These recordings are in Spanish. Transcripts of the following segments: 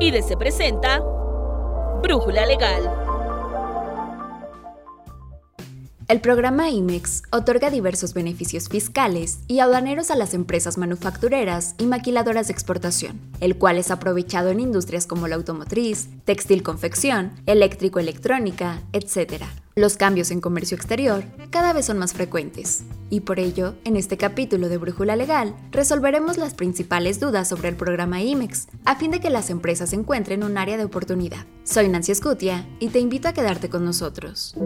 y se presenta Brújula Legal. El programa IMEX otorga diversos beneficios fiscales y aduaneros a las empresas manufactureras y maquiladoras de exportación, el cual es aprovechado en industrias como la automotriz, textil confección, eléctrico-electrónica, etc. Los cambios en comercio exterior cada vez son más frecuentes, y por ello, en este capítulo de Brújula Legal, resolveremos las principales dudas sobre el programa IMEX, a fin de que las empresas encuentren un área de oportunidad. Soy Nancy Escutia y te invito a quedarte con nosotros.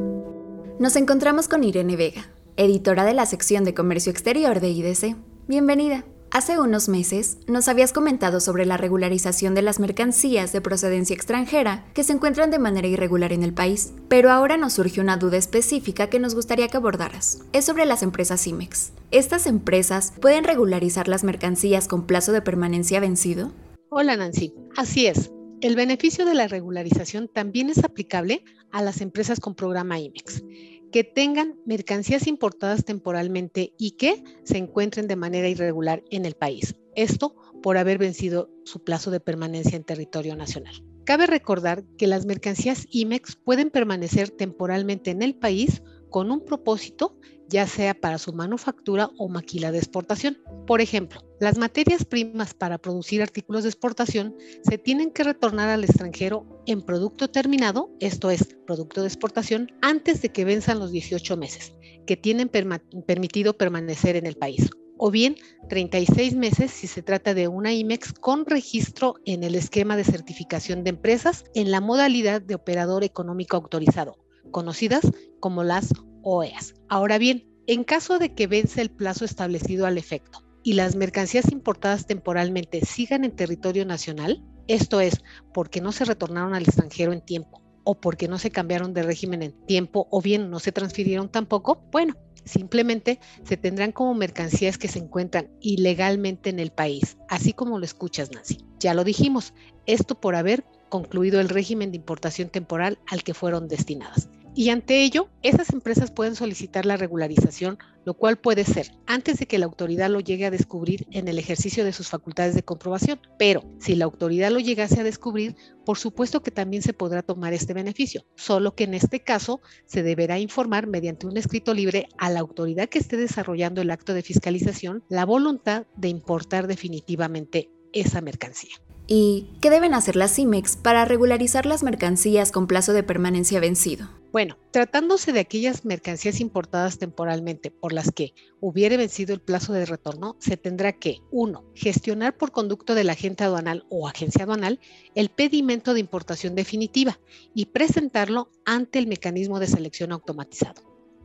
Nos encontramos con Irene Vega, editora de la sección de Comercio Exterior de IDC. Bienvenida. Hace unos meses nos habías comentado sobre la regularización de las mercancías de procedencia extranjera que se encuentran de manera irregular en el país, pero ahora nos surge una duda específica que nos gustaría que abordaras. Es sobre las empresas IMEX. ¿Estas empresas pueden regularizar las mercancías con plazo de permanencia vencido? Hola Nancy, así es. El beneficio de la regularización también es aplicable a las empresas con programa IMEX que tengan mercancías importadas temporalmente y que se encuentren de manera irregular en el país. Esto por haber vencido su plazo de permanencia en territorio nacional. Cabe recordar que las mercancías IMEX pueden permanecer temporalmente en el país con un propósito, ya sea para su manufactura o maquila de exportación. Por ejemplo, las materias primas para producir artículos de exportación se tienen que retornar al extranjero en producto terminado, esto es, producto de exportación, antes de que venzan los 18 meses, que tienen permitido permanecer en el país o bien 36 meses si se trata de una IMEX con registro en el esquema de certificación de empresas en la modalidad de operador económico autorizado, conocidas como las OEAs. Ahora bien, en caso de que vence el plazo establecido al efecto y las mercancías importadas temporalmente sigan en territorio nacional, esto es, porque no se retornaron al extranjero en tiempo o porque no se cambiaron de régimen en tiempo o bien no se transfirieron tampoco, bueno, simplemente se tendrán como mercancías que se encuentran ilegalmente en el país, así como lo escuchas, Nancy. Ya lo dijimos, esto por haber concluido el régimen de importación temporal al que fueron destinadas. Y ante ello, esas empresas pueden solicitar la regularización, lo cual puede ser antes de que la autoridad lo llegue a descubrir en el ejercicio de sus facultades de comprobación. Pero si la autoridad lo llegase a descubrir, por supuesto que también se podrá tomar este beneficio, solo que en este caso se deberá informar mediante un escrito libre a la autoridad que esté desarrollando el acto de fiscalización la voluntad de importar definitivamente esa mercancía. ¿Y qué deben hacer las CIMEX para regularizar las mercancías con plazo de permanencia vencido? Bueno, tratándose de aquellas mercancías importadas temporalmente por las que hubiere vencido el plazo de retorno, se tendrá que, uno, gestionar por conducto del agente aduanal o agencia aduanal el pedimento de importación definitiva y presentarlo ante el mecanismo de selección automatizado.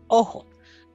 Ojo,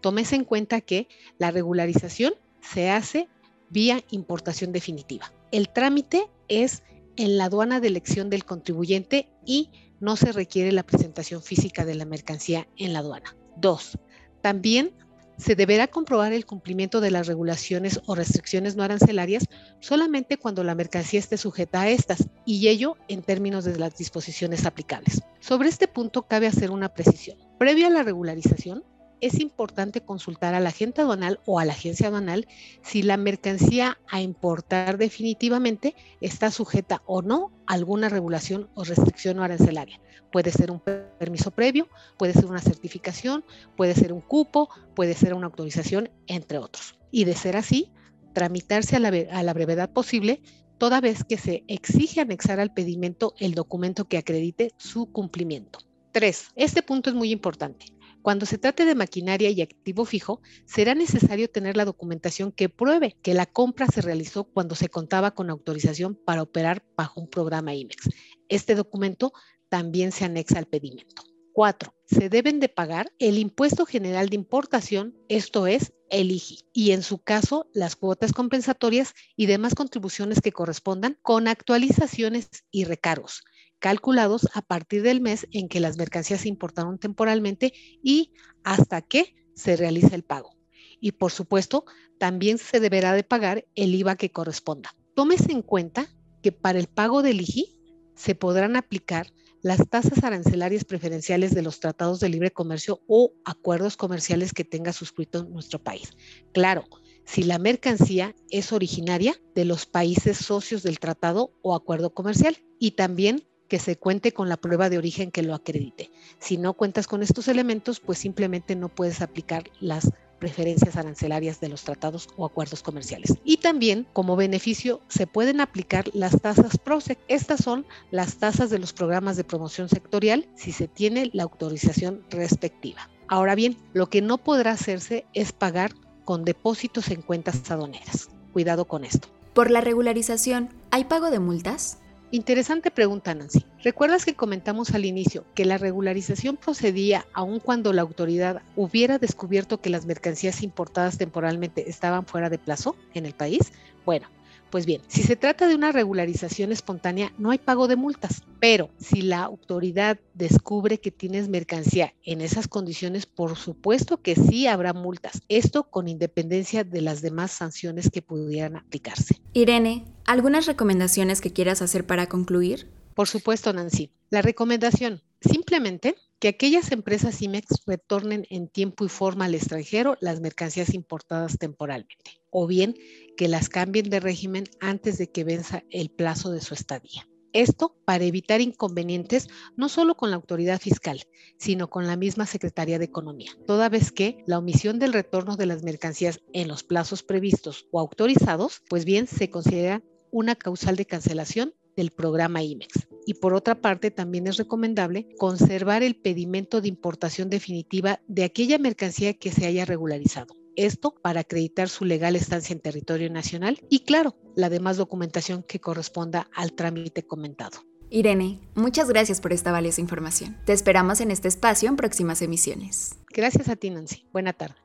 tómese en cuenta que la regularización se hace vía importación definitiva. El trámite es en la aduana de elección del contribuyente y no se requiere la presentación física de la mercancía en la aduana. Dos, también se deberá comprobar el cumplimiento de las regulaciones o restricciones no arancelarias solamente cuando la mercancía esté sujeta a estas y ello en términos de las disposiciones aplicables. Sobre este punto cabe hacer una precisión. Previo a la regularización, es importante consultar al agente aduanal o a la agencia aduanal si la mercancía a importar definitivamente está sujeta o no a alguna regulación o restricción arancelaria. Puede ser un permiso previo, puede ser una certificación, puede ser un cupo, puede ser una autorización, entre otros. Y de ser así, tramitarse a la, a la brevedad posible toda vez que se exige anexar al pedimento el documento que acredite su cumplimiento. Tres, este punto es muy importante. Cuando se trate de maquinaria y activo fijo, será necesario tener la documentación que pruebe que la compra se realizó cuando se contaba con autorización para operar bajo un programa IMEX. Este documento también se anexa al pedimento. Cuatro, se deben de pagar el impuesto general de importación, esto es, el IGI, y en su caso las cuotas compensatorias y demás contribuciones que correspondan con actualizaciones y recargos calculados a partir del mes en que las mercancías se importaron temporalmente y hasta que se realiza el pago. Y por supuesto, también se deberá de pagar el IVA que corresponda. Tómese en cuenta que para el pago del IGI se podrán aplicar las tasas arancelarias preferenciales de los tratados de libre comercio o acuerdos comerciales que tenga suscrito nuestro país. Claro, si la mercancía es originaria de los países socios del tratado o acuerdo comercial y también que se cuente con la prueba de origen que lo acredite. Si no cuentas con estos elementos, pues simplemente no puedes aplicar las preferencias arancelarias de los tratados o acuerdos comerciales. Y también como beneficio se pueden aplicar las tasas PROSEC. Estas son las tasas de los programas de promoción sectorial si se tiene la autorización respectiva. Ahora bien, lo que no podrá hacerse es pagar con depósitos en cuentas aduaneras. Cuidado con esto. Por la regularización, ¿hay pago de multas? Interesante pregunta, Nancy. ¿Recuerdas que comentamos al inicio que la regularización procedía aun cuando la autoridad hubiera descubierto que las mercancías importadas temporalmente estaban fuera de plazo en el país? Bueno, pues bien, si se trata de una regularización espontánea, no hay pago de multas, pero si la autoridad descubre que tienes mercancía en esas condiciones, por supuesto que sí habrá multas. Esto con independencia de las demás sanciones que pudieran aplicarse. Irene, ¿algunas recomendaciones que quieras hacer para concluir? Por supuesto, Nancy. La recomendación, simplemente que aquellas empresas IMEX retornen en tiempo y forma al extranjero las mercancías importadas temporalmente, o bien que las cambien de régimen antes de que venza el plazo de su estadía. Esto para evitar inconvenientes no solo con la autoridad fiscal, sino con la misma Secretaría de Economía, toda vez que la omisión del retorno de las mercancías en los plazos previstos o autorizados, pues bien se considera una causal de cancelación del programa IMEX. Y por otra parte, también es recomendable conservar el pedimento de importación definitiva de aquella mercancía que se haya regularizado. Esto para acreditar su legal estancia en territorio nacional y, claro, la demás documentación que corresponda al trámite comentado. Irene, muchas gracias por esta valiosa información. Te esperamos en este espacio en próximas emisiones. Gracias a ti, Nancy. Buena tarde.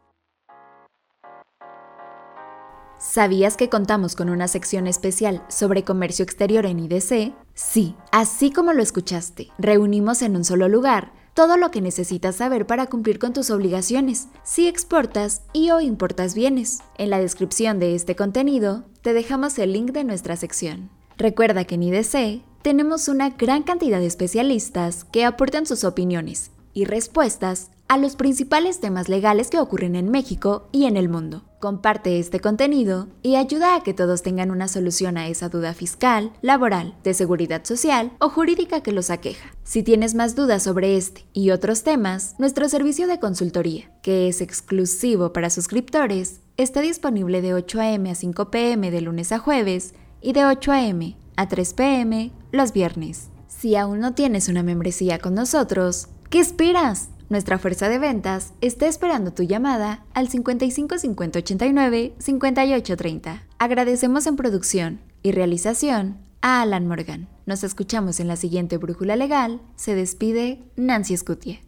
¿Sabías que contamos con una sección especial sobre comercio exterior en IDC? Sí, así como lo escuchaste, reunimos en un solo lugar todo lo que necesitas saber para cumplir con tus obligaciones si exportas y o importas bienes. En la descripción de este contenido te dejamos el link de nuestra sección. Recuerda que en IDC tenemos una gran cantidad de especialistas que aportan sus opiniones y respuestas a los principales temas legales que ocurren en México y en el mundo. Comparte este contenido y ayuda a que todos tengan una solución a esa duda fiscal, laboral, de seguridad social o jurídica que los aqueja. Si tienes más dudas sobre este y otros temas, nuestro servicio de consultoría, que es exclusivo para suscriptores, está disponible de 8 a.m. a 5 p.m. de lunes a jueves y de 8 a.m. a 3 p.m. los viernes. Si aún no tienes una membresía con nosotros, ¿qué esperas? Nuestra fuerza de ventas está esperando tu llamada al 55 50 89 58 30. Agradecemos en producción y realización a Alan Morgan. Nos escuchamos en la siguiente Brújula Legal. Se despide Nancy Scutia.